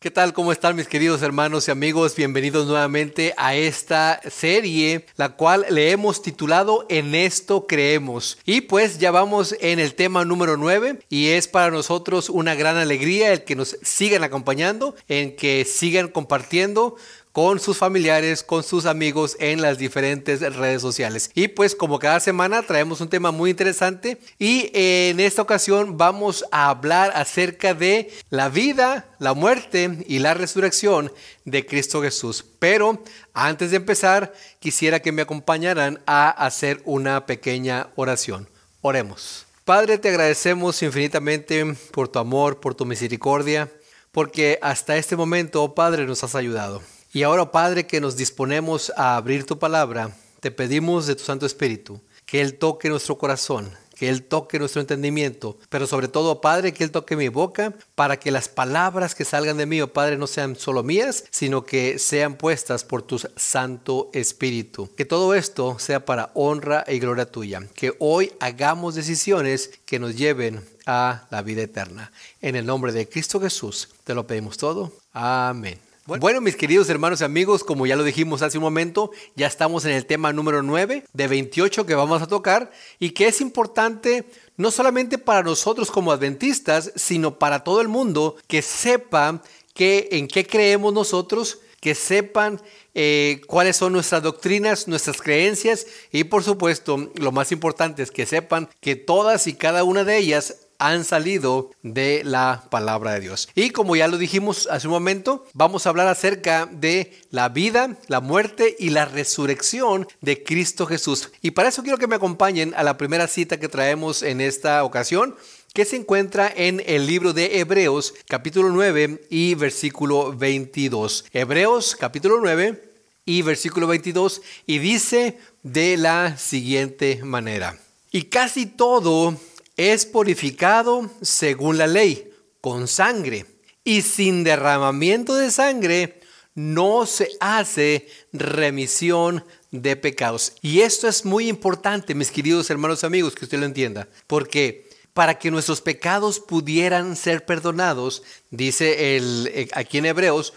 ¿Qué tal? ¿Cómo están mis queridos hermanos y amigos? Bienvenidos nuevamente a esta serie, la cual le hemos titulado En esto creemos. Y pues ya vamos en el tema número 9 y es para nosotros una gran alegría el que nos sigan acompañando, en que sigan compartiendo con sus familiares, con sus amigos en las diferentes redes sociales. Y pues como cada semana traemos un tema muy interesante y en esta ocasión vamos a hablar acerca de la vida, la muerte y la resurrección de Cristo Jesús. Pero antes de empezar, quisiera que me acompañaran a hacer una pequeña oración. Oremos. Padre, te agradecemos infinitamente por tu amor, por tu misericordia, porque hasta este momento, Padre, nos has ayudado. Y ahora, Padre, que nos disponemos a abrir tu palabra, te pedimos de tu Santo Espíritu que Él toque nuestro corazón, que Él toque nuestro entendimiento, pero sobre todo, Padre, que Él toque mi boca para que las palabras que salgan de mí, oh Padre, no sean solo mías, sino que sean puestas por tu Santo Espíritu. Que todo esto sea para honra y gloria tuya. Que hoy hagamos decisiones que nos lleven a la vida eterna. En el nombre de Cristo Jesús, te lo pedimos todo. Amén. Bueno, mis queridos hermanos y amigos, como ya lo dijimos hace un momento, ya estamos en el tema número 9 de 28 que vamos a tocar y que es importante no solamente para nosotros como adventistas, sino para todo el mundo que sepa que, en qué creemos nosotros, que sepan eh, cuáles son nuestras doctrinas, nuestras creencias y por supuesto lo más importante es que sepan que todas y cada una de ellas han salido de la palabra de Dios. Y como ya lo dijimos hace un momento, vamos a hablar acerca de la vida, la muerte y la resurrección de Cristo Jesús. Y para eso quiero que me acompañen a la primera cita que traemos en esta ocasión que se encuentra en el libro de Hebreos capítulo 9 y versículo 22. Hebreos capítulo 9 y versículo 22 y dice de la siguiente manera. Y casi todo es purificado según la ley, con sangre. Y sin derramamiento de sangre no se hace remisión de pecados. Y esto es muy importante, mis queridos hermanos amigos, que usted lo entienda. Porque para que nuestros pecados pudieran ser perdonados, dice el, eh, aquí en Hebreos,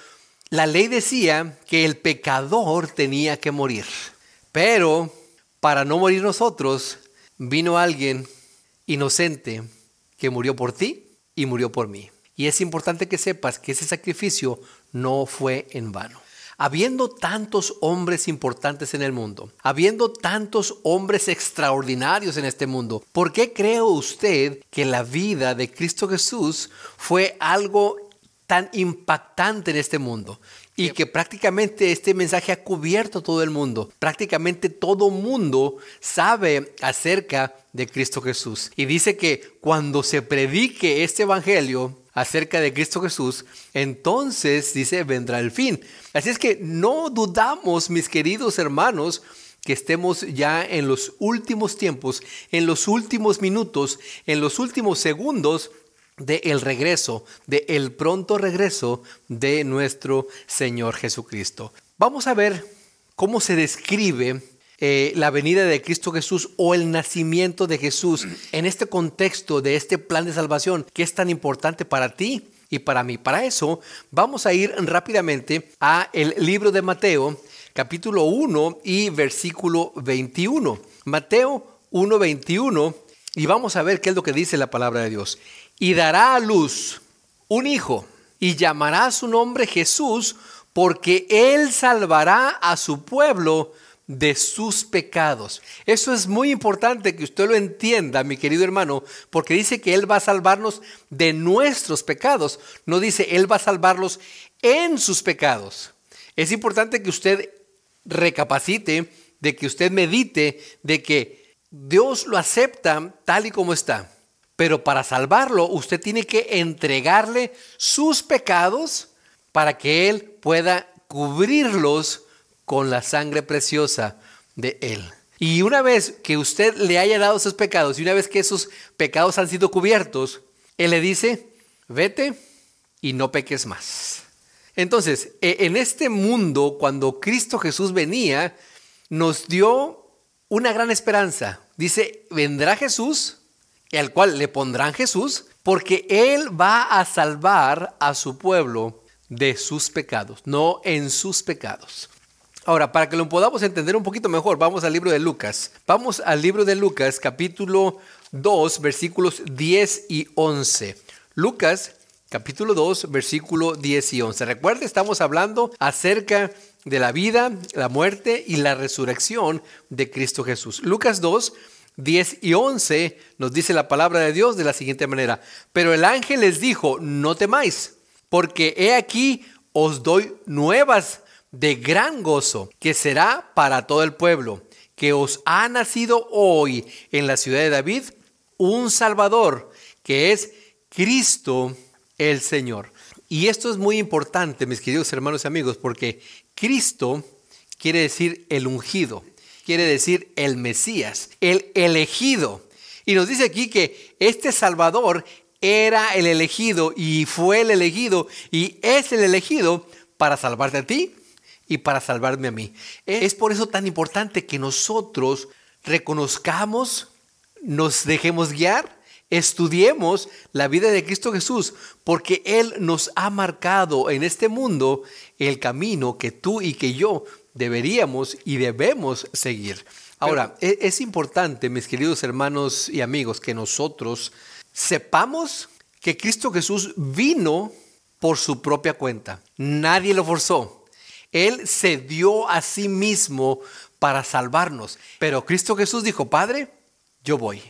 la ley decía que el pecador tenía que morir. Pero para no morir nosotros, vino alguien inocente que murió por ti y murió por mí. Y es importante que sepas que ese sacrificio no fue en vano. Habiendo tantos hombres importantes en el mundo, habiendo tantos hombres extraordinarios en este mundo, ¿por qué cree usted que la vida de Cristo Jesús fue algo tan impactante en este mundo? Y que prácticamente este mensaje ha cubierto todo el mundo. Prácticamente todo mundo sabe acerca de Cristo Jesús. Y dice que cuando se predique este evangelio acerca de Cristo Jesús, entonces dice vendrá el fin. Así es que no dudamos, mis queridos hermanos, que estemos ya en los últimos tiempos, en los últimos minutos, en los últimos segundos de el regreso, de el pronto regreso de nuestro Señor Jesucristo. Vamos a ver cómo se describe eh, la venida de Cristo Jesús o el nacimiento de Jesús en este contexto de este plan de salvación que es tan importante para ti y para mí. Para eso vamos a ir rápidamente a el libro de Mateo, capítulo 1 y versículo 21. Mateo 1, 21 y vamos a ver qué es lo que dice la palabra de Dios y dará a luz un hijo y llamará su nombre Jesús porque él salvará a su pueblo de sus pecados. Eso es muy importante que usted lo entienda, mi querido hermano, porque dice que Él va a salvarnos de nuestros pecados. No dice Él va a salvarlos en sus pecados. Es importante que usted recapacite, de que usted medite, de que Dios lo acepta tal y como está. Pero para salvarlo, usted tiene que entregarle sus pecados para que Él pueda cubrirlos con la sangre preciosa de Él. Y una vez que usted le haya dado esos pecados y una vez que esos pecados han sido cubiertos, Él le dice, vete y no peques más. Entonces, e, en este mundo, cuando Cristo Jesús venía, nos dio una gran esperanza. Dice, vendrá Jesús al cual le pondrán Jesús, porque Él va a salvar a su pueblo de sus pecados, no en sus pecados. Ahora, para que lo podamos entender un poquito mejor, vamos al libro de Lucas. Vamos al libro de Lucas, capítulo 2, versículos 10 y 11. Lucas, capítulo 2, versículo 10 y 11. Recuerde, estamos hablando acerca de la vida, la muerte y la resurrección de Cristo Jesús. Lucas 2, 10 y 11 nos dice la palabra de Dios de la siguiente manera. Pero el ángel les dijo, no temáis, porque he aquí os doy nuevas de gran gozo, que será para todo el pueblo, que os ha nacido hoy en la ciudad de David un Salvador, que es Cristo el Señor. Y esto es muy importante, mis queridos hermanos y amigos, porque Cristo quiere decir el ungido, quiere decir el Mesías, el elegido. Y nos dice aquí que este Salvador era el elegido y fue el elegido y es el elegido para salvarte a ti y para salvarme a mí. Es por eso tan importante que nosotros reconozcamos, nos dejemos guiar, estudiemos la vida de Cristo Jesús, porque Él nos ha marcado en este mundo el camino que tú y que yo deberíamos y debemos seguir. Ahora, e-, es importante, mis queridos hermanos y amigos, que nosotros sepamos que Cristo Jesús vino por su propia cuenta. Nadie lo forzó. Él se dio a sí mismo para salvarnos. Pero Cristo Jesús dijo, Padre, yo voy.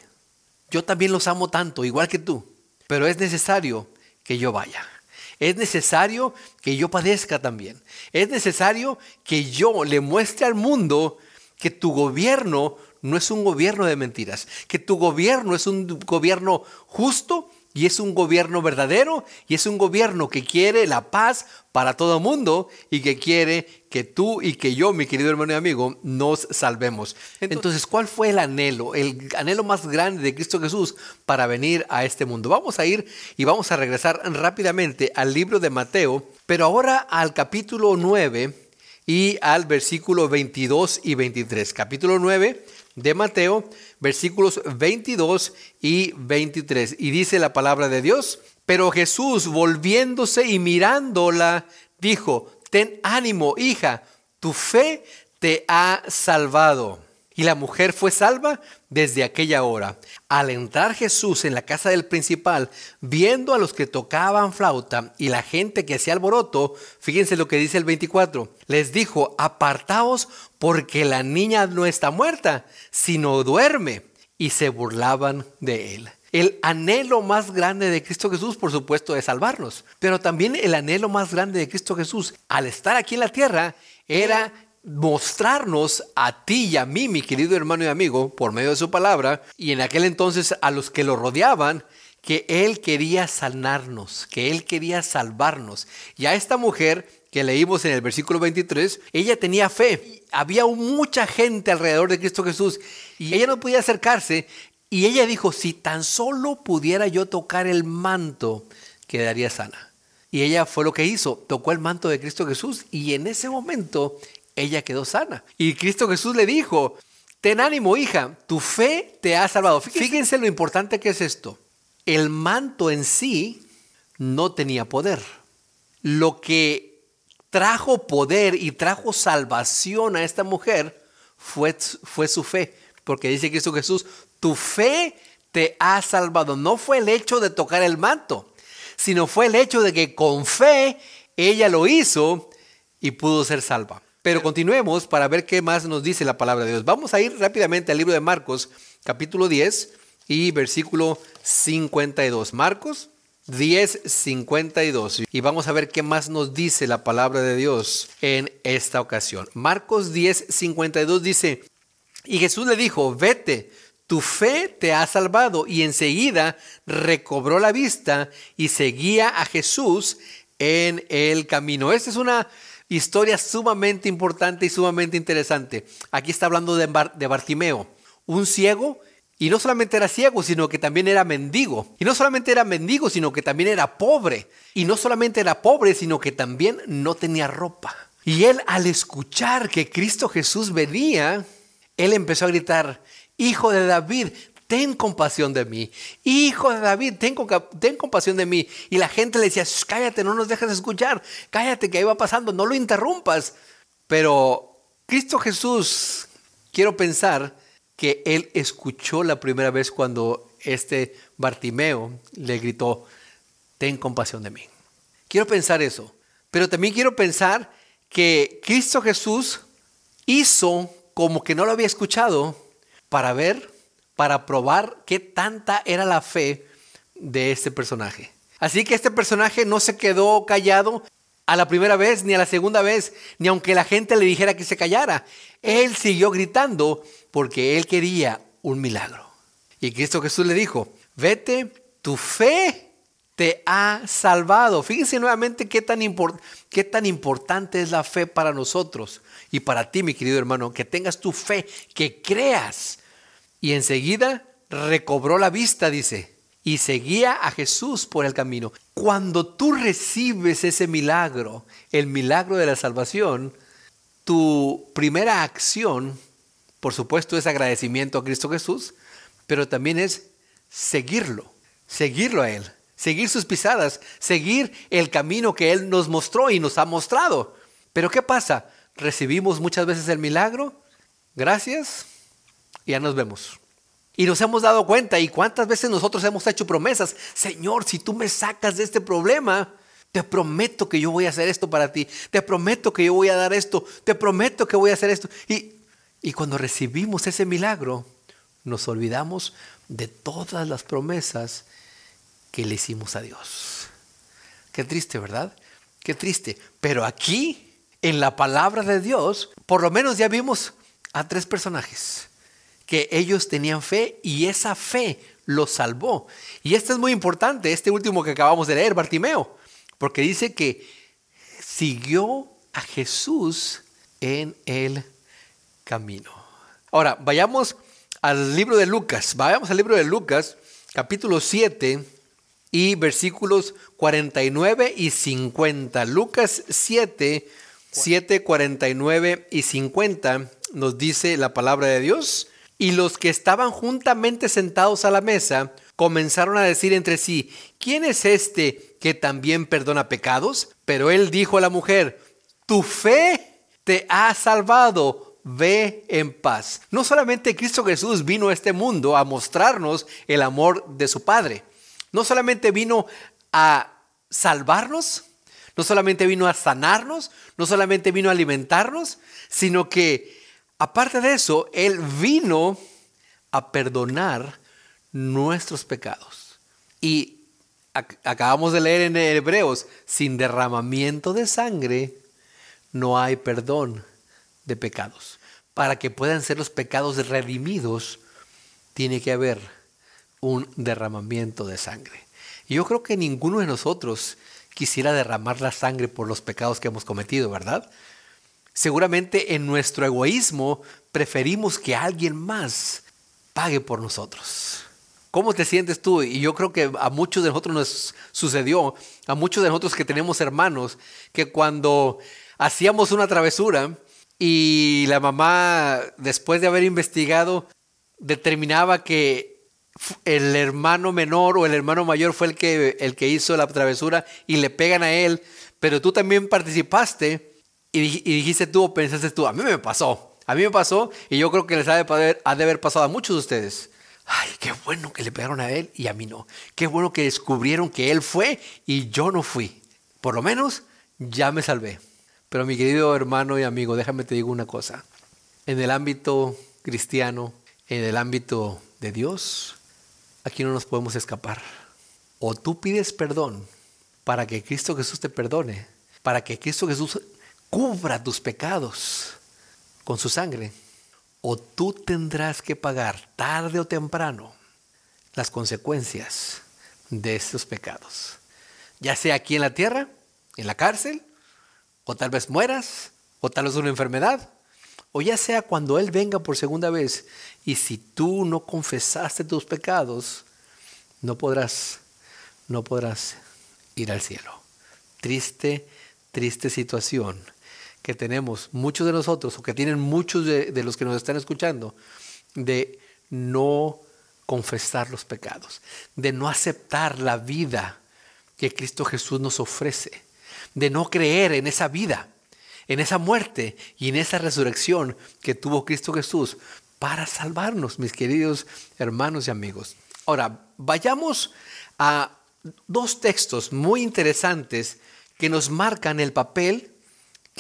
Yo también los amo tanto, igual que tú. Pero es necesario que yo vaya. Es necesario que yo padezca también. Es necesario que yo le muestre al mundo que tu gobierno no es un gobierno de mentiras, que tu gobierno es un gobierno justo y es un gobierno verdadero y es un gobierno que quiere la paz para todo el mundo y que quiere que tú y que yo, mi querido hermano y amigo, nos salvemos. Entonces, ¿cuál fue el anhelo, el anhelo más grande de Cristo Jesús para venir a este mundo? Vamos a ir y vamos a regresar rápidamente al libro de Mateo, pero ahora al capítulo 9 y al versículo 22 y 23. Capítulo 9 de Mateo, versículos 22 y 23. Y dice la palabra de Dios, pero Jesús volviéndose y mirándola, dijo, ten ánimo, hija, tu fe te ha salvado. Y la mujer fue salva desde aquella hora. Al entrar Jesús en la casa del principal, viendo a los que tocaban flauta y la gente que hacía alboroto, fíjense lo que dice el 24, les dijo, apartaos porque la niña no está muerta, sino duerme. Y se burlaban de él. El anhelo más grande de Cristo Jesús, por supuesto, es salvarnos. Pero también el anhelo más grande de Cristo Jesús, al estar aquí en la tierra, era mostrarnos a ti y a mí, mi querido hermano y amigo, por medio de su palabra, y en aquel entonces a los que lo rodeaban, que Él quería sanarnos, que Él quería salvarnos. Y a esta mujer que leímos en el versículo 23, ella tenía fe. Había mucha gente alrededor de Cristo Jesús y ella no podía acercarse. Y ella dijo, si tan solo pudiera yo tocar el manto, quedaría sana. Y ella fue lo que hizo, tocó el manto de Cristo Jesús y en ese momento ella quedó sana. Y Cristo Jesús le dijo, ten ánimo hija, tu fe te ha salvado. Fíjense, lo importante que es esto. El manto en sí no tenía poder. Lo que trajo poder y trajo salvación a esta mujer fue, fue su fe. Porque dice Cristo Jesús, tu fe te ha salvado. No fue el hecho de tocar el manto, sino fue el hecho de que con fe ella lo hizo y pudo ser salva. Pero continuemos para ver qué más nos dice la palabra de Dios. Vamos a ir rápidamente al libro de Marcos, capítulo 10 y versículo 52. Marcos 10, 52. Y vamos a ver qué más nos dice la palabra de Dios en esta ocasión. Marcos 10, 52 dice, y Jesús le dijo, vete, tu fe te ha salvado. Y enseguida recobró la vista y seguía a Jesús en el camino. Esta es una historia sumamente importante y sumamente interesante. Aquí está hablando de, Bartimeo, un ciego, y no solamente era ciego, sino que también era mendigo. Y no solamente era mendigo, sino que también era pobre. Y no solamente era pobre, sino que también no tenía ropa. Y él al escuchar que Cristo Jesús venía, él empezó a gritar, Hijo de David, ten compasión de mí. Hijo de David, ten, ten, compasión de mí. Y la gente le decía, cállate, no nos dejes escuchar, cállate que ahí va pasando, no lo interrumpas. Pero Cristo Jesús, quiero pensar que Él escuchó la primera vez cuando este Bartimeo le gritó, ten compasión de mí. Quiero pensar eso. Pero también quiero pensar que Cristo Jesús hizo como que no lo había escuchado para ver para probar qué tanta era la fe de este personaje. Así que este personaje no se quedó callado a la primera vez, ni a la segunda vez, ni aunque la gente le dijera que se callara. Él siguió gritando porque él quería un milagro. Y Cristo Jesús le dijo, vete, tu fe te ha salvado. Fíjense nuevamente qué tan, qué tan importante es la fe para nosotros y para ti, mi querido hermano, que tengas tu fe, que creas y enseguida recobró la vista, dice, y seguía a Jesús por el camino. Cuando tú recibes ese milagro, el milagro de la salvación, tu primera acción, por supuesto, es agradecimiento a Cristo Jesús, pero también es seguirlo, seguirlo a Él, seguir sus pisadas, seguir el camino que Él nos mostró y nos ha mostrado. Pero ¿qué pasa? Recibimos muchas veces el milagro, gracias, ya nos vemos. Y nos hemos dado cuenta y cuántas veces nosotros hemos hecho promesas, Señor, si tú me sacas de este problema, te prometo que yo voy a hacer esto para ti, te prometo que yo voy a dar esto, te prometo que voy a hacer esto. Y, y cuando recibimos ese milagro, nos olvidamos de todas las promesas que le hicimos a Dios. Qué triste, ¿verdad? Qué triste. Pero aquí, en la palabra de Dios, por lo menos ya vimos a tres personajes que ellos tenían fe y esa fe los salvó. Y esto es muy importante, este último que acabamos de leer, Bartimeo, porque dice que siguió a Jesús en el camino. Ahora, vayamos al libro de Lucas, vayamos al libro de Lucas, capítulo 7 y versículos 49 y 50. Lucas 7, 7, 49 y 50 nos dice la palabra de Dios. Y los que estaban juntamente sentados a la mesa comenzaron a decir entre sí, ¿quién es este que también perdona pecados? Pero él dijo a la mujer, tu fe te ha salvado, ve en paz. No solamente Cristo Jesús vino a este mundo a mostrarnos el amor de su Padre, no solamente vino a salvarnos, no solamente vino a sanarnos, no solamente vino a alimentarnos, sino que Aparte de eso, Él vino a perdonar nuestros pecados. Y acabamos de leer en Hebreos, sin derramamiento de sangre no hay perdón de pecados. Para que puedan ser los pecados redimidos, tiene que haber un derramamiento de sangre. Y yo creo que ninguno de nosotros quisiera derramar la sangre por los pecados que hemos cometido, ¿verdad? Seguramente en nuestro egoísmo preferimos que alguien más pague por nosotros. ¿Cómo te sientes tú? Y yo creo que a muchos de nosotros nos sucedió, a muchos de nosotros que tenemos hermanos, que cuando hacíamos una travesura y la mamá, después de haber investigado, determinaba que el hermano menor o el hermano mayor fue el que, el que hizo la travesura y le pegan a él, pero tú también participaste, y, dijiste tú o pensaste tú, a mí me pasó, a mí me pasó y yo creo que les ha de, ha de haber pasado a muchos de ustedes. Ay, qué bueno que le pegaron a él y a mí no. Qué bueno que descubrieron que él fue y yo no fui. Por lo menos ya me salvé. Pero mi querido hermano y amigo, déjame te digo una cosa. En el ámbito cristiano, en el ámbito de Dios, aquí no nos podemos escapar. O tú pides perdón para que Cristo Jesús te perdone, para que Cristo Jesús cubra tus pecados con su sangre, o tú tendrás que pagar tarde o temprano las consecuencias de estos pecados. Ya sea aquí en la tierra, en la cárcel, o tal vez mueras, o tal vez una enfermedad, o ya sea cuando Él venga por segunda vez y si tú no confesaste tus pecados, no podrás, no podrás ir al cielo. Triste, triste situación que tenemos muchos de nosotros o que tienen muchos de, los que nos están escuchando de no confesar los pecados, de no aceptar la vida que Cristo Jesús nos ofrece, de no creer en esa vida, en esa muerte y en esa resurrección que tuvo Cristo Jesús para salvarnos, mis queridos hermanos y amigos. Ahora, vayamos a dos textos muy interesantes que nos marcan el papel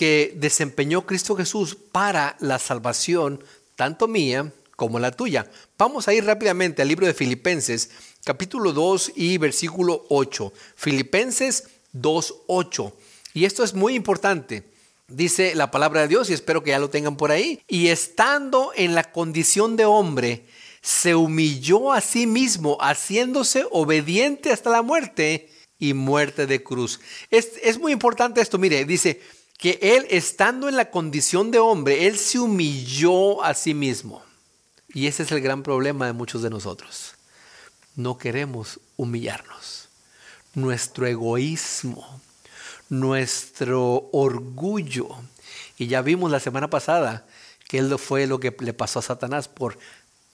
que desempeñó Cristo Jesús para la salvación, tanto mía como la tuya. Vamos a ir rápidamente al libro de Filipenses, capítulo 2 y versículo 8. Filipenses 2, 8. Y esto es muy importante. Dice la palabra de Dios, y espero que ya lo tengan por ahí. Y estando en la condición de hombre, se humilló a sí mismo, haciéndose obediente hasta la muerte y muerte de cruz. Es, es muy importante esto, mire, dice que él estando en la condición de hombre, él se humilló a sí mismo. Y ese es el gran problema de muchos de nosotros. No queremos humillarnos. Nuestro egoísmo, nuestro orgullo. Y ya vimos la semana pasada que él fue lo que le pasó a Satanás por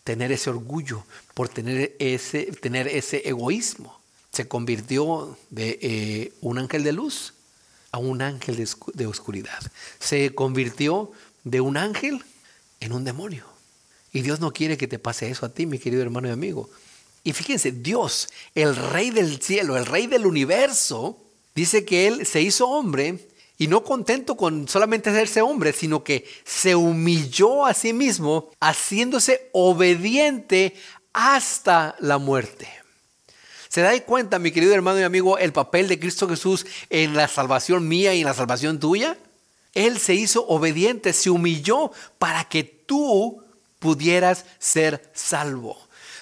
tener ese orgullo, por tener ese, tener ese egoísmo. Se convirtió de eh, un ángel de luz a un ángel de, oscuridad. Se convirtió de un ángel en un demonio. Y Dios no quiere que te pase eso a ti, mi querido hermano y amigo. Y fíjense, Dios, el rey del cielo, el rey del universo, dice que Él se hizo hombre y no contento con solamente hacerse hombre, sino que se humilló a sí mismo, haciéndose obediente hasta la muerte. ¿Se da cuenta, mi querido hermano y amigo, el papel de Cristo Jesús en la salvación mía y en la salvación tuya? Él se hizo obediente, se humilló para que tú pudieras ser salvo,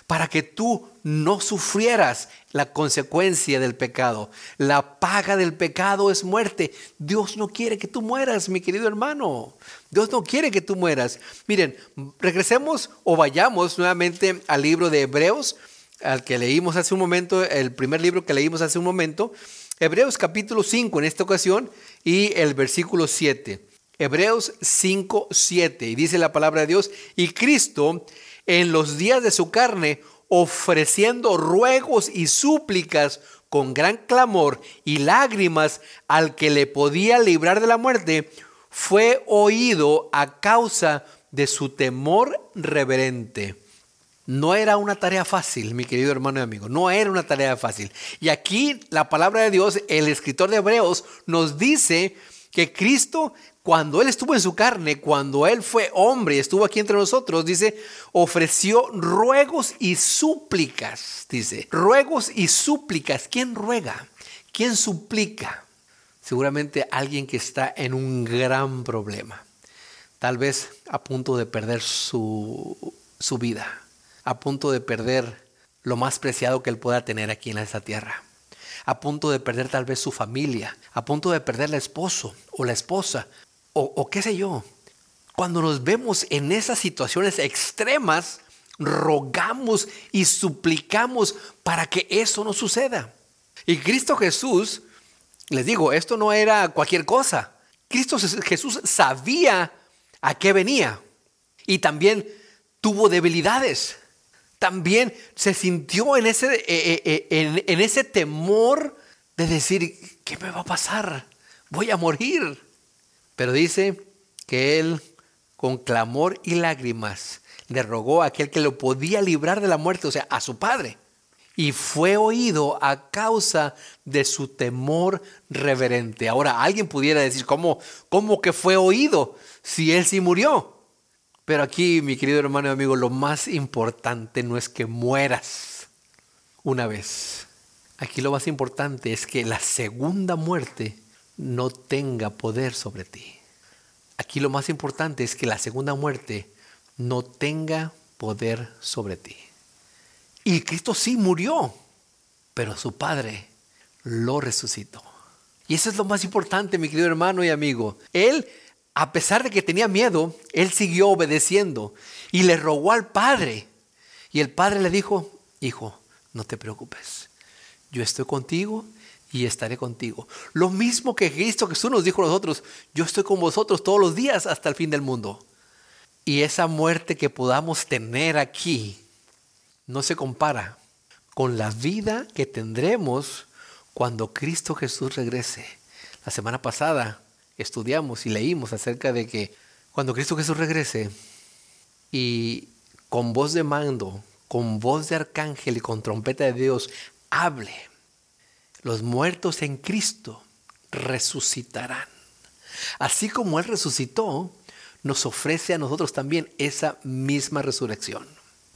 para que tú no sufrieras la consecuencia del pecado. La paga del pecado es muerte. Dios no quiere que tú mueras, mi querido hermano. Dios no quiere que tú mueras. Miren, regresemos o vayamos nuevamente al libro de Hebreos, al que leímos hace un momento, el primer libro que leímos hace un momento. Hebreos capítulo 5 en esta ocasión y el versículo 7. Hebreos 5, 7. Y dice la palabra de Dios, y Cristo en los días de su carne, ofreciendo ruegos y súplicas con gran clamor y lágrimas al que le podía librar de la muerte, fue oído a causa de su temor reverente. No era una tarea fácil, mi querido hermano y amigo, no era una tarea fácil. Y aquí la palabra de Dios, el escritor de Hebreos, nos dice que Cristo cuando Él estuvo en su carne, cuando Él fue hombre y estuvo aquí entre nosotros, dice, ofreció ruegos y súplicas, dice, ruegos y súplicas. ¿Quién ruega? ¿Quién suplica? Seguramente alguien que está en un gran problema, tal vez a punto de perder su, su vida, a punto de perder lo más preciado que él pueda tener aquí en esta tierra a punto de perder tal vez su familia, a punto de perder el esposo o la esposa, o, qué sé yo. Cuando nos vemos en esas situaciones extremas, rogamos y suplicamos para que eso no suceda. Y Cristo Jesús, les digo, esto no era cualquier cosa. Cristo Jesús sabía a qué venía y también tuvo debilidades. También se sintió en ese, eh, eh, eh, en, ese temor de decir, ¿qué me va a pasar? Voy a morir. Pero dice que él con clamor y lágrimas le rogó a aquel que lo podía librar de la muerte, o sea, a su padre. Y fue oído a causa de su temor reverente. Ahora, alguien pudiera decir, ¿cómo, cómo que fue oído si él sí murió? Pero aquí, mi querido hermano y amigo, lo más importante no es que mueras una vez. Aquí lo más importante es que la segunda muerte no tenga poder sobre ti. Aquí lo más importante es que la segunda muerte no tenga poder sobre ti. Y Cristo sí murió, pero su Padre lo resucitó. Y eso es lo más importante, mi querido hermano y amigo. Él, a pesar de que tenía miedo, él siguió obedeciendo y le rogó al Padre. Y el Padre le dijo, hijo, no te preocupes, yo estoy contigo y estaré contigo. Lo mismo que Cristo Jesús nos dijo a nosotros, yo estoy con vosotros todos los días hasta el fin del mundo. Y esa muerte que podamos tener aquí, no se compara con la vida que tendremos cuando Cristo Jesús regrese. La semana pasada estudiamos y leímos acerca de que cuando Cristo Jesús regrese y con voz de mando, con voz de arcángel y con trompeta de Dios hable, los muertos en Cristo resucitarán. Así como Él resucitó, nos ofrece a nosotros también esa misma resurrección.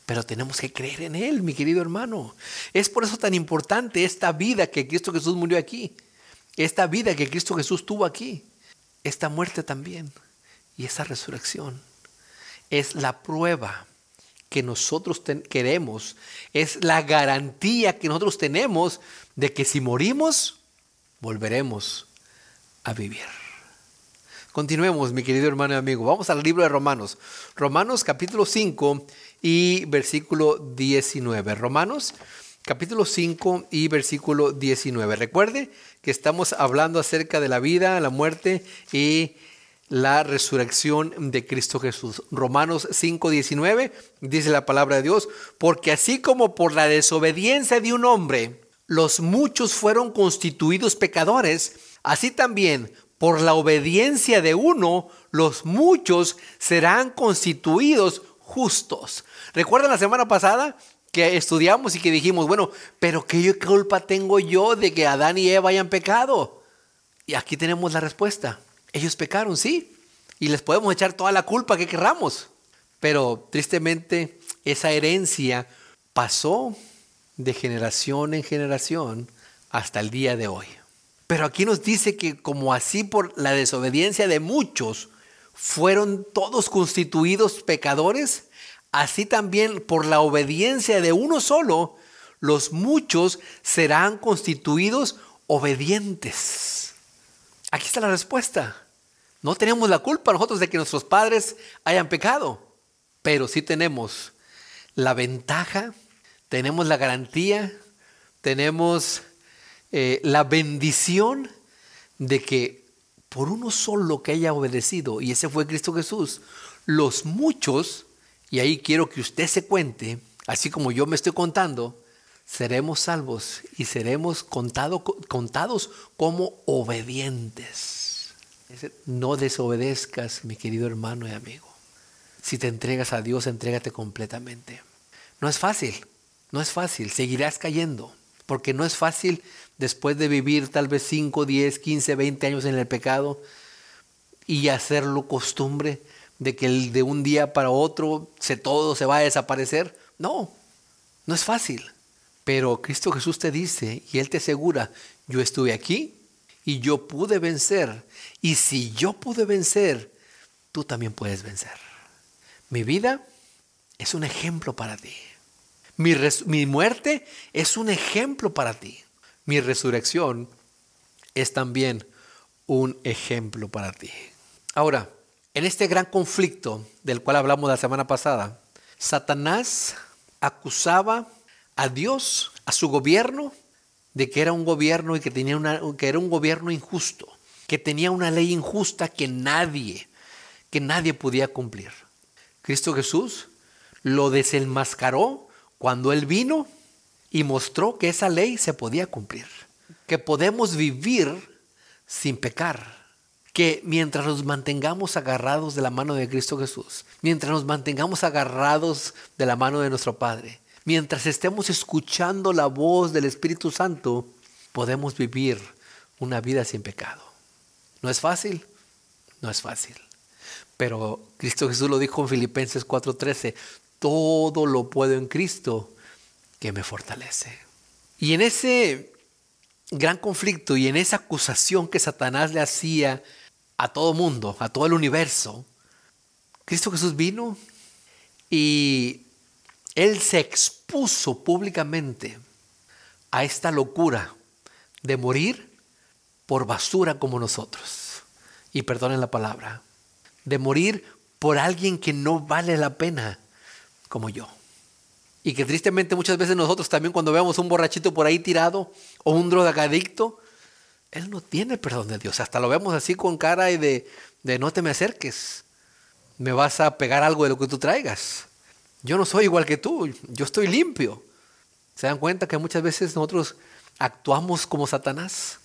Pero tenemos que creer en Él, mi querido hermano. Es por eso tan importante esta vida que Cristo Jesús murió aquí. Esta vida que Cristo Jesús tuvo aquí. Esta muerte también. Y esa resurrección. Es la prueba que nosotros queremos. Es la garantía que nosotros tenemos de que si morimos, volveremos a vivir. Continuemos, mi querido hermano y amigo. Vamos al libro de Romanos. Romanos capítulo 5 y versículo 19. Romanos capítulo 5 y versículo 19. Recuerde que estamos hablando acerca de la vida, la muerte y la resurrección de Cristo Jesús. Romanos 5, 19 dice la palabra de Dios, porque así como por la desobediencia de un hombre los muchos fueron constituidos pecadores, así también por la obediencia de uno los muchos serán constituidos justos. ¿Recuerdan la semana pasada que estudiamos y que dijimos, bueno, pero qué culpa tengo yo de que Adán y Eva hayan pecado? Y aquí tenemos la respuesta. Ellos pecaron, sí, y les podemos echar toda la culpa que querramos. Pero tristemente esa herencia pasó de generación en generación hasta el día de hoy. Pero aquí nos dice que como así por la desobediencia de muchos fueron todos constituidos pecadores, así también por la obediencia de uno solo, los muchos serán constituidos obedientes. Aquí está la respuesta. No tenemos la culpa nosotros de que nuestros padres hayan pecado, pero sí tenemos la ventaja, tenemos la garantía, tenemos eh, la bendición de que por uno solo que haya obedecido, y ese fue Cristo Jesús, los muchos y ahí quiero que usted se cuente, así como yo me estoy contando, seremos salvos y seremos contados como obedientes. No desobedezcas, mi querido hermano y amigo. Si te entregas a Dios, entrégate completamente. No es fácil, no es fácil, seguirás cayendo, porque no es fácil después de vivir tal vez 5, 10, 15, 20 años en el pecado y hacerlo costumbre, de que el de un día para otro se, todo se va a desaparecer. No, no es fácil. Pero Cristo Jesús te dice y Él te asegura, yo estuve aquí y yo pude vencer. Y si yo pude vencer, tú también puedes vencer. Mi vida es un ejemplo para ti. Mi, mi muerte es un ejemplo para ti. Mi resurrección es también un ejemplo para ti. Ahora, en este gran conflicto del cual hablamos la semana pasada, Satanás acusaba a Dios, a su gobierno, de que era un gobierno y que, tenía una, que era un gobierno injusto, que tenía una ley injusta que nadie, que nadie podía cumplir. Cristo Jesús lo desenmascaró cuando Él vino y mostró que esa ley se podía cumplir, que podemos vivir sin pecar que mientras nos mantengamos agarrados de la mano de Cristo Jesús, mientras nos mantengamos agarrados de la mano de nuestro Padre, mientras estemos escuchando la voz del Espíritu Santo, podemos vivir una vida sin pecado. ¿No es fácil? No es fácil. Pero Cristo Jesús lo dijo en Filipenses 4:13, todo lo puedo en Cristo que me fortalece. Y en ese gran conflicto y en esa acusación que Satanás le hacía a todo mundo, a todo el universo, Cristo Jesús vino y Él se expuso públicamente a esta locura de morir por basura como nosotros. Y perdonen la palabra. De morir por alguien que no vale la pena como yo. Y que tristemente muchas veces nosotros también cuando vemos un borrachito por ahí tirado o un drogadicto, él no tiene perdón de Dios. Hasta lo vemos así con cara y de, de no te me acerques. Me vas a pegar algo de lo que tú traigas. Yo no soy igual que tú, yo estoy limpio. ¿Se dan cuenta que muchas veces nosotros actuamos como Satanás?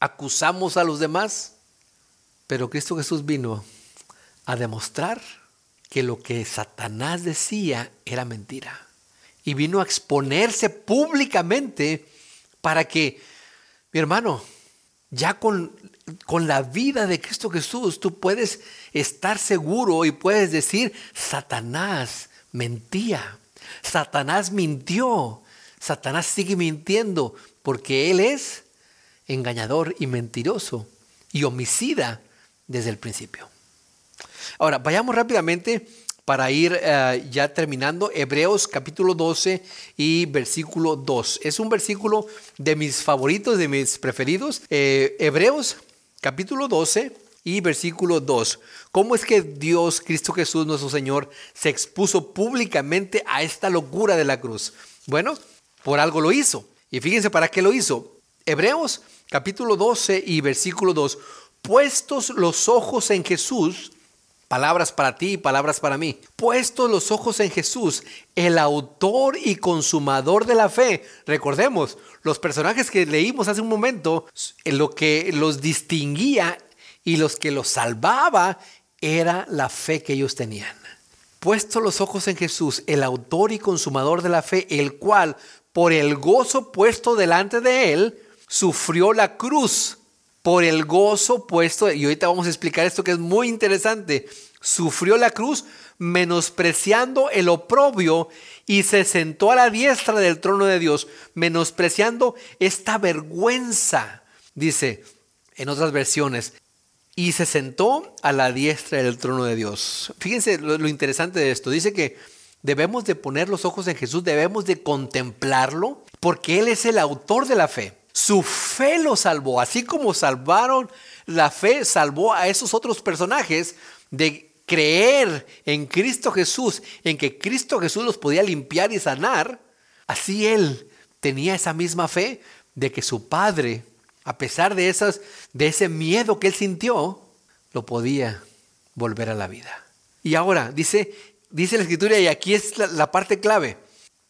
Acusamos a los demás. Pero Cristo Jesús vino a demostrar que lo que Satanás decía era mentira. Y vino a exponerse públicamente para que, mi hermano, ya con, con la vida de Cristo Jesús tú puedes estar seguro y puedes decir, Satanás mentía, Satanás mintió, Satanás sigue mintiendo porque él es engañador y mentiroso y homicida desde el principio. Ahora, vayamos rápidamente para ir eh, ya terminando. Hebreos capítulo 12 y versículo 2. Es un versículo de mis favoritos, de mis preferidos. Eh, Hebreos capítulo 12 y versículo 2. ¿Cómo es que Dios, Cristo Jesús, nuestro Señor, se expuso públicamente a esta locura de la cruz? Bueno, por algo lo hizo. Y fíjense para qué lo hizo. Hebreos capítulo 12 y versículo 2. Puestos los ojos en Jesús, palabras para ti palabras para mí. Puestos los ojos en Jesús, el autor y consumador de la fe. Recordemos, los personajes que leímos hace un momento, lo que los distinguía y los que los salvaba era la fe que ellos tenían. Puestos los ojos en Jesús, el autor y consumador de la fe, el cual, por el gozo puesto delante de él, sufrió la cruz por el gozo puesto, y ahorita vamos a explicar esto que es muy interesante, sufrió la cruz menospreciando el oprobio y se sentó a la diestra del trono de Dios, menospreciando esta vergüenza, dice en otras versiones, y se sentó a la diestra del trono de Dios. Fíjense lo, lo interesante de esto, dice que debemos de poner los ojos en Jesús, debemos de contemplarlo, porque Él es el autor de la fe. Su fe lo salvó, así como salvaron la fe, salvó a esos otros personajes de creer en Cristo Jesús, en que Cristo Jesús los podía limpiar y sanar. Así él tenía esa misma fe de que su padre, a pesar de, esas, de ese miedo que él sintió, lo podía volver a la vida. Y ahora dice, dice la escritura, y aquí es la parte clave,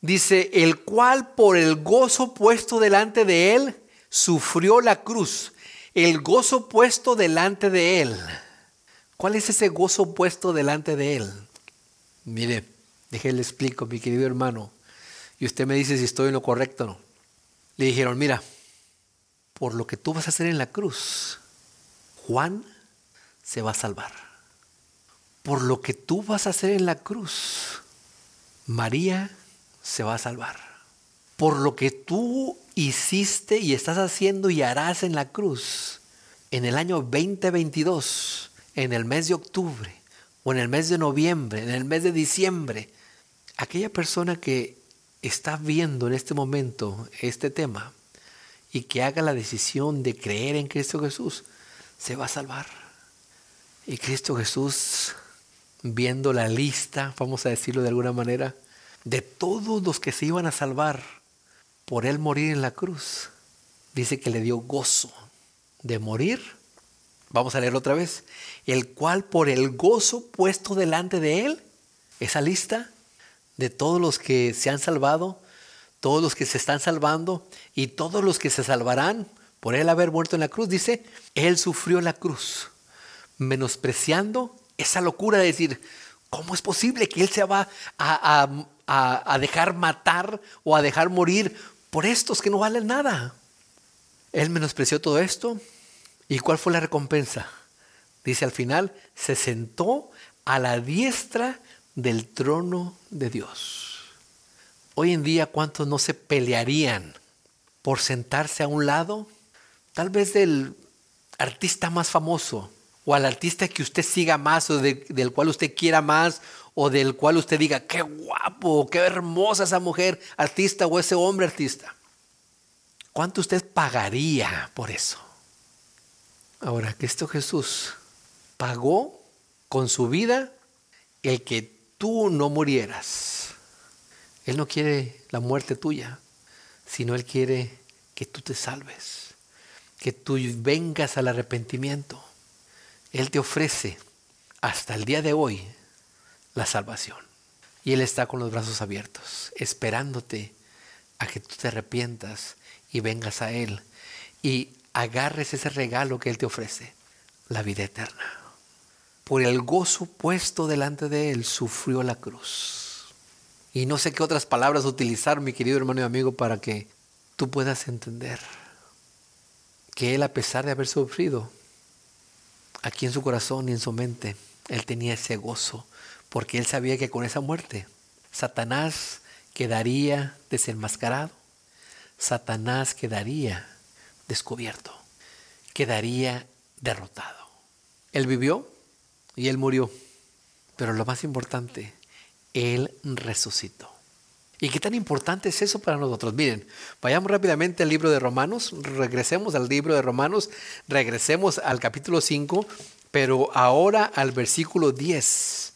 Dice, el cual por el gozo puesto delante de él, sufrió la cruz. El gozo puesto delante de él. ¿Cuál es ese gozo puesto delante de él? Mire, déjele explico, mi querido hermano. Y usted me dice si estoy en lo correcto o no. Le dijeron, mira, por lo que tú vas a hacer en la cruz, Juan se va a salvar. Por lo que tú vas a hacer en la cruz, María se va a salvar. Por lo que tú hiciste y estás haciendo y harás en la cruz en el año 2022, en el mes de octubre o en el mes de noviembre, en el mes de diciembre, aquella persona que está viendo en este momento este tema y que haga la decisión de creer en Cristo Jesús, se va a salvar. Y Cristo Jesús, viendo la lista, vamos a decirlo de alguna manera, de todos los que se iban a salvar por él morir en la cruz, dice que le dio gozo de morir. Vamos a leer otra vez. El cual por el gozo puesto delante de él, esa lista de todos los que se han salvado, todos los que se están salvando y todos los que se salvarán por él haber muerto en la cruz, dice, él sufrió la cruz, menospreciando esa locura de decir, ¿cómo es posible que él se va a, a, dejar matar o a dejar morir por estos que no valen nada. Él menospreció todo esto. ¿Y cuál fue la recompensa? Dice al final, se sentó a la diestra del trono de Dios. Hoy en día, ¿cuántos no se pelearían por sentarse a un lado? Tal vez del artista más famoso o al artista que usted siga más o del cual usted quiera más o del cual usted diga, qué guapo, qué hermosa esa mujer artista o ese hombre artista. ¿Cuánto usted pagaría por eso? Ahora, Cristo Jesús pagó con su vida el que tú no murieras. Él no quiere la muerte tuya, sino Él quiere que tú te salves, que tú vengas al arrepentimiento. Él te ofrece hasta el día de hoy la salvación. Y Él está con los brazos abiertos, esperándote a que tú te arrepientas y vengas a Él y agarres ese regalo que Él te ofrece, la vida eterna. Por el gozo puesto delante de Él, sufrió la cruz. Y no sé qué otras palabras utilizar, mi querido hermano y amigo, para que tú puedas entender que Él, a pesar de haber sufrido, aquí en su corazón y en su mente, Él tenía ese gozo, porque Él sabía que con esa muerte, Satanás quedaría desenmascarado, Satanás quedaría descubierto, quedaría derrotado. Él vivió y Él murió, pero lo más importante, Él resucitó. ¿Y qué tan importante es eso para nosotros? Miren, vayamos rápidamente al libro de Romanos, regresemos al libro de Romanos, regresemos al capítulo 5, pero ahora al versículo 10.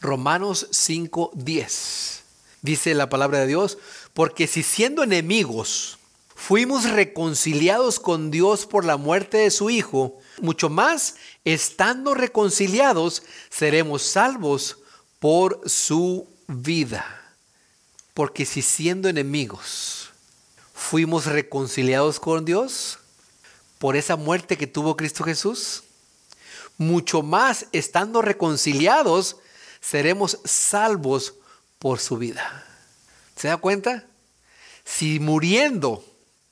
Romanos 5, 10. Dice la palabra de Dios, porque si siendo enemigos fuimos reconciliados con Dios por la muerte de su Hijo, mucho más, estando reconciliados, seremos salvos por su vida. Porque si siendo enemigos fuimos reconciliados con Dios por esa muerte que tuvo Cristo Jesús, mucho más estando reconciliados seremos salvos por su vida. ¿Se da cuenta? Si muriendo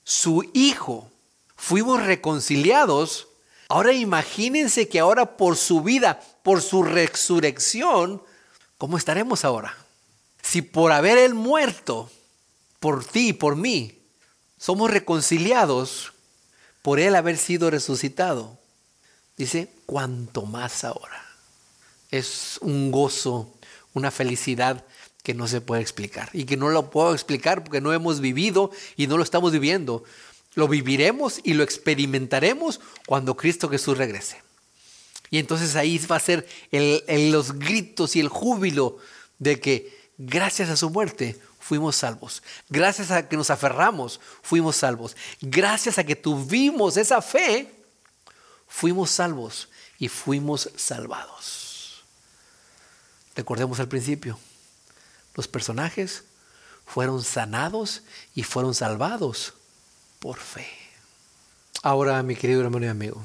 su Hijo fuimos reconciliados, ahora imagínense que ahora por su vida, por su resurrección, ¿cómo estaremos ahora? Si por haber Él muerto, por ti y por mí, somos reconciliados por Él haber sido resucitado, dice, cuanto más ahora. Es un gozo, una felicidad que no se puede explicar y que no lo puedo explicar porque no hemos vivido y no lo estamos viviendo. Lo viviremos y lo experimentaremos cuando Cristo Jesús regrese. Y entonces ahí va a ser los gritos y el júbilo de que gracias a su muerte fuimos salvos. Gracias a que nos aferramos, fuimos salvos. Gracias a que tuvimos esa fe, fuimos salvos y fuimos salvados. Recordemos al principio, los personajes fueron sanados y fueron salvados por fe. Ahora, mi querido hermano y amigo,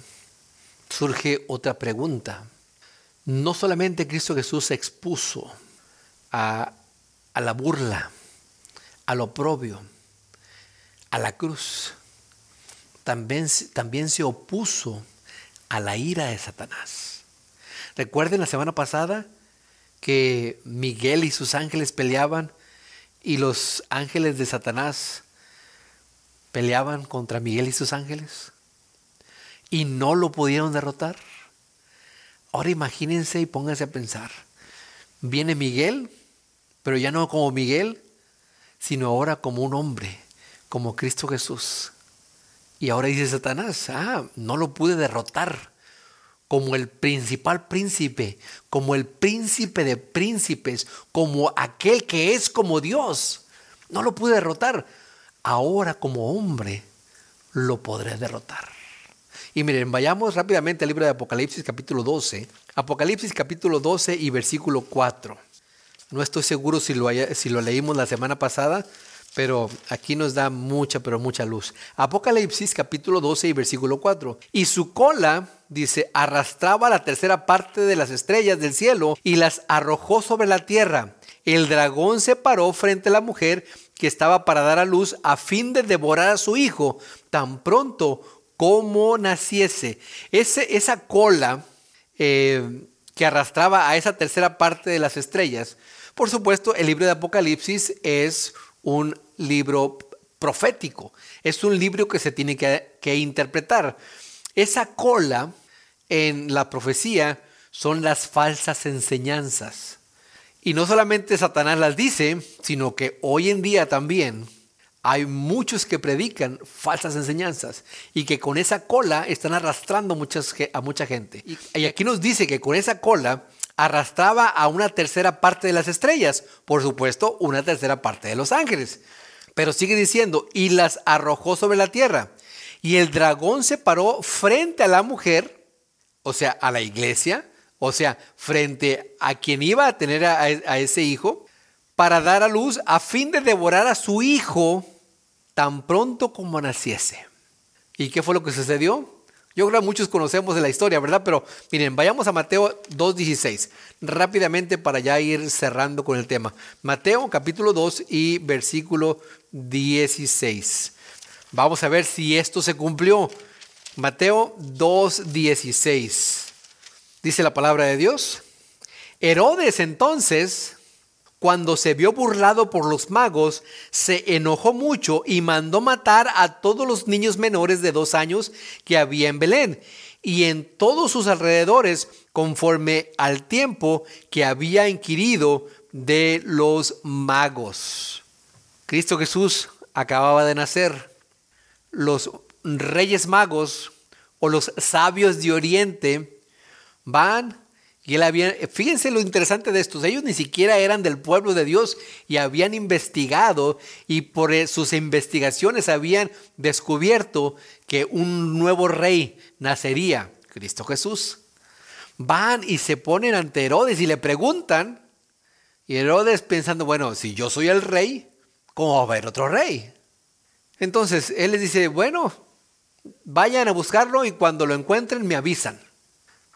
surge otra pregunta. No solamente Cristo Jesús se expuso a a la burla, al oprobio, a la cruz. También, también se opuso a la ira de Satanás. Recuerden la semana pasada que Miguel y sus ángeles peleaban y los ángeles de Satanás peleaban contra Miguel y sus ángeles y no lo pudieron derrotar. Ahora imagínense y pónganse a pensar. Viene Miguel pero ya no como Miguel, sino ahora como un hombre, como Cristo Jesús. Y ahora dice Satanás, ah, no lo pude derrotar como el principal príncipe, como el príncipe de príncipes, como aquel que es como Dios. No lo pude derrotar. Ahora como hombre lo podré derrotar. Y miren, vayamos rápidamente al libro de Apocalipsis capítulo 12. Apocalipsis capítulo 12 y versículo 4. No estoy seguro si lo, leímos la semana pasada, pero aquí nos da mucha, pero mucha luz. Apocalipsis capítulo 12 y versículo 4. Y su cola, dice, arrastraba la tercera parte de las estrellas del cielo y las arrojó sobre la tierra. El dragón se paró frente a la mujer que estaba para dar a luz a fin de devorar a su hijo tan pronto como naciese. Ese, esa cola eh, que arrastraba a esa tercera parte de las estrellas por supuesto, el libro de Apocalipsis es un libro profético, es un libro que se tiene que, interpretar. Esa cola en la profecía son las falsas enseñanzas. Y no solamente Satanás las dice, sino que hoy en día también hay muchos que predican falsas enseñanzas y que con esa cola están arrastrando muchas, a mucha gente. Y aquí nos dice que con esa cola arrastraba a una tercera parte de las estrellas, por supuesto, una tercera parte de los ángeles. Pero sigue diciendo, y las arrojó sobre la tierra. Y el dragón se paró frente a la mujer, o sea, a la iglesia, o sea, frente a quien iba a tener a, ese hijo, para dar a luz a fin de devorar a su hijo tan pronto como naciese. ¿Y qué fue lo que sucedió? Yo creo que muchos conocemos de la historia, ¿verdad? Pero miren, vayamos a Mateo 2.16, rápidamente para ya ir cerrando con el tema. Mateo capítulo 2 y versículo 16. Vamos a ver si esto se cumplió. Mateo 2.16. Dice la palabra de Dios. Herodes entonces cuando se vio burlado por los magos, se enojó mucho y mandó matar a todos los niños menores de dos años que había en Belén y en todos sus alrededores, conforme al tiempo que había inquirido de los magos. Cristo Jesús acababa de nacer. Los reyes magos o los sabios de Oriente van y él había, fíjense lo interesante de estos, ellos ni siquiera eran del pueblo de Dios y habían investigado y por e, sus investigaciones habían descubierto que un nuevo rey nacería, Cristo Jesús. Van y se ponen ante Herodes y le preguntan, y Herodes pensando, bueno, si yo soy el rey, ¿cómo va a haber otro rey? Entonces él les dice, bueno, vayan a buscarlo y cuando lo encuentren me avisan.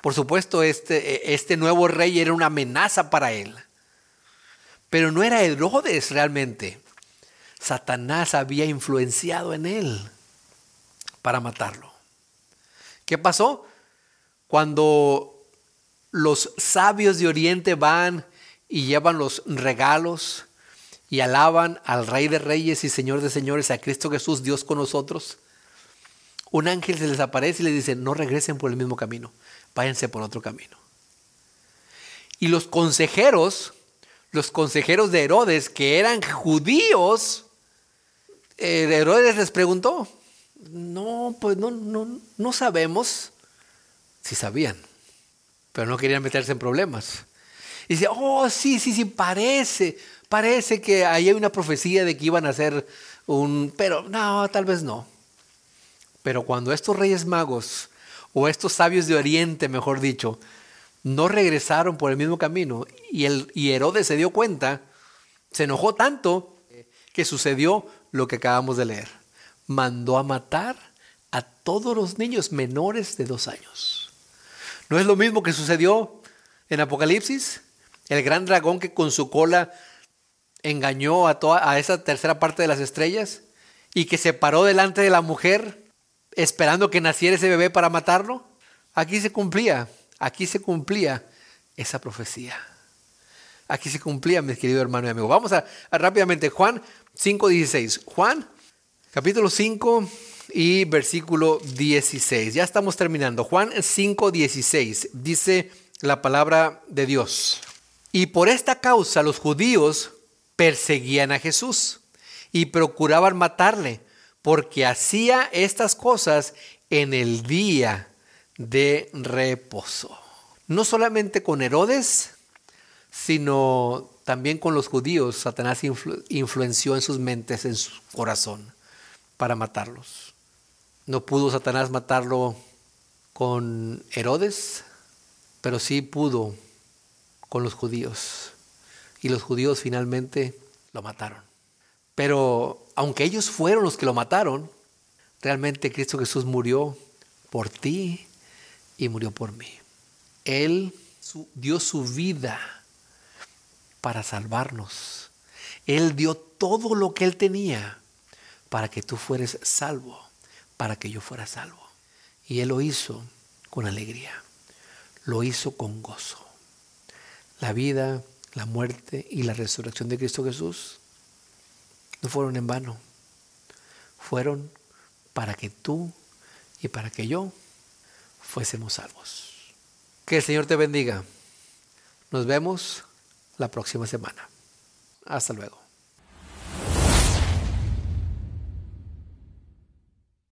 Por supuesto, este, este nuevo rey era una amenaza para él. Pero no era Herodes realmente. Satanás había influenciado en él para matarlo. ¿Qué pasó? Cuando los sabios de Oriente van y llevan los regalos y alaban al Rey de Reyes y Señor de Señores, a Cristo Jesús, Dios con nosotros, un ángel se les aparece y les dice, no regresen por el mismo camino váyanse por otro camino. Y los consejeros, los consejeros de Herodes, que eran judíos, eh, Herodes les preguntó, no, pues no, no, no sabemos si sabían, pero no querían meterse en problemas. Y dice, oh, sí, sí, sí, parece, parece que ahí hay una profecía de que iban a hacer un, pero no, tal vez no. Pero cuando estos reyes magos o estos sabios de Oriente, mejor dicho, no regresaron por el mismo camino y, el, y Herodes se dio cuenta, se enojó tanto que sucedió lo que acabamos de leer. Mandó a matar a todos los niños menores de dos años. ¿No es lo mismo que sucedió en Apocalipsis? El gran dragón que con su cola engañó a, toda, a esa tercera parte de las estrellas y que se paró delante de la mujer esperando que naciera ese bebé para matarlo. Aquí se cumplía, aquí se cumplía esa profecía. Aquí se cumplía, mi querido hermano y amigo. Vamos a, rápidamente, Juan 5.16. Juan, capítulo 5 y versículo 16. Ya estamos terminando. Juan 5.16 dice la palabra de Dios. Y por esta causa los judíos perseguían a Jesús y procuraban matarle porque hacía estas cosas en el día de reposo. No solamente con Herodes, sino también con los judíos. Satanás influenció en sus mentes, en su corazón, para matarlos. No pudo Satanás matarlo con Herodes, pero sí pudo con los judíos. Y los judíos finalmente lo mataron. Pero aunque ellos fueron los que lo mataron, realmente Cristo Jesús murió por ti y murió por mí. Él dio su vida para salvarnos. Él dio todo lo que él tenía para que tú fueres salvo, para que yo fuera salvo. Y él lo hizo con alegría, lo hizo con gozo. La vida, la muerte y la resurrección de Cristo Jesús no fueron en vano. Fueron para que tú y para que yo fuésemos salvos. Que el Señor te bendiga. Nos vemos la próxima semana. Hasta luego.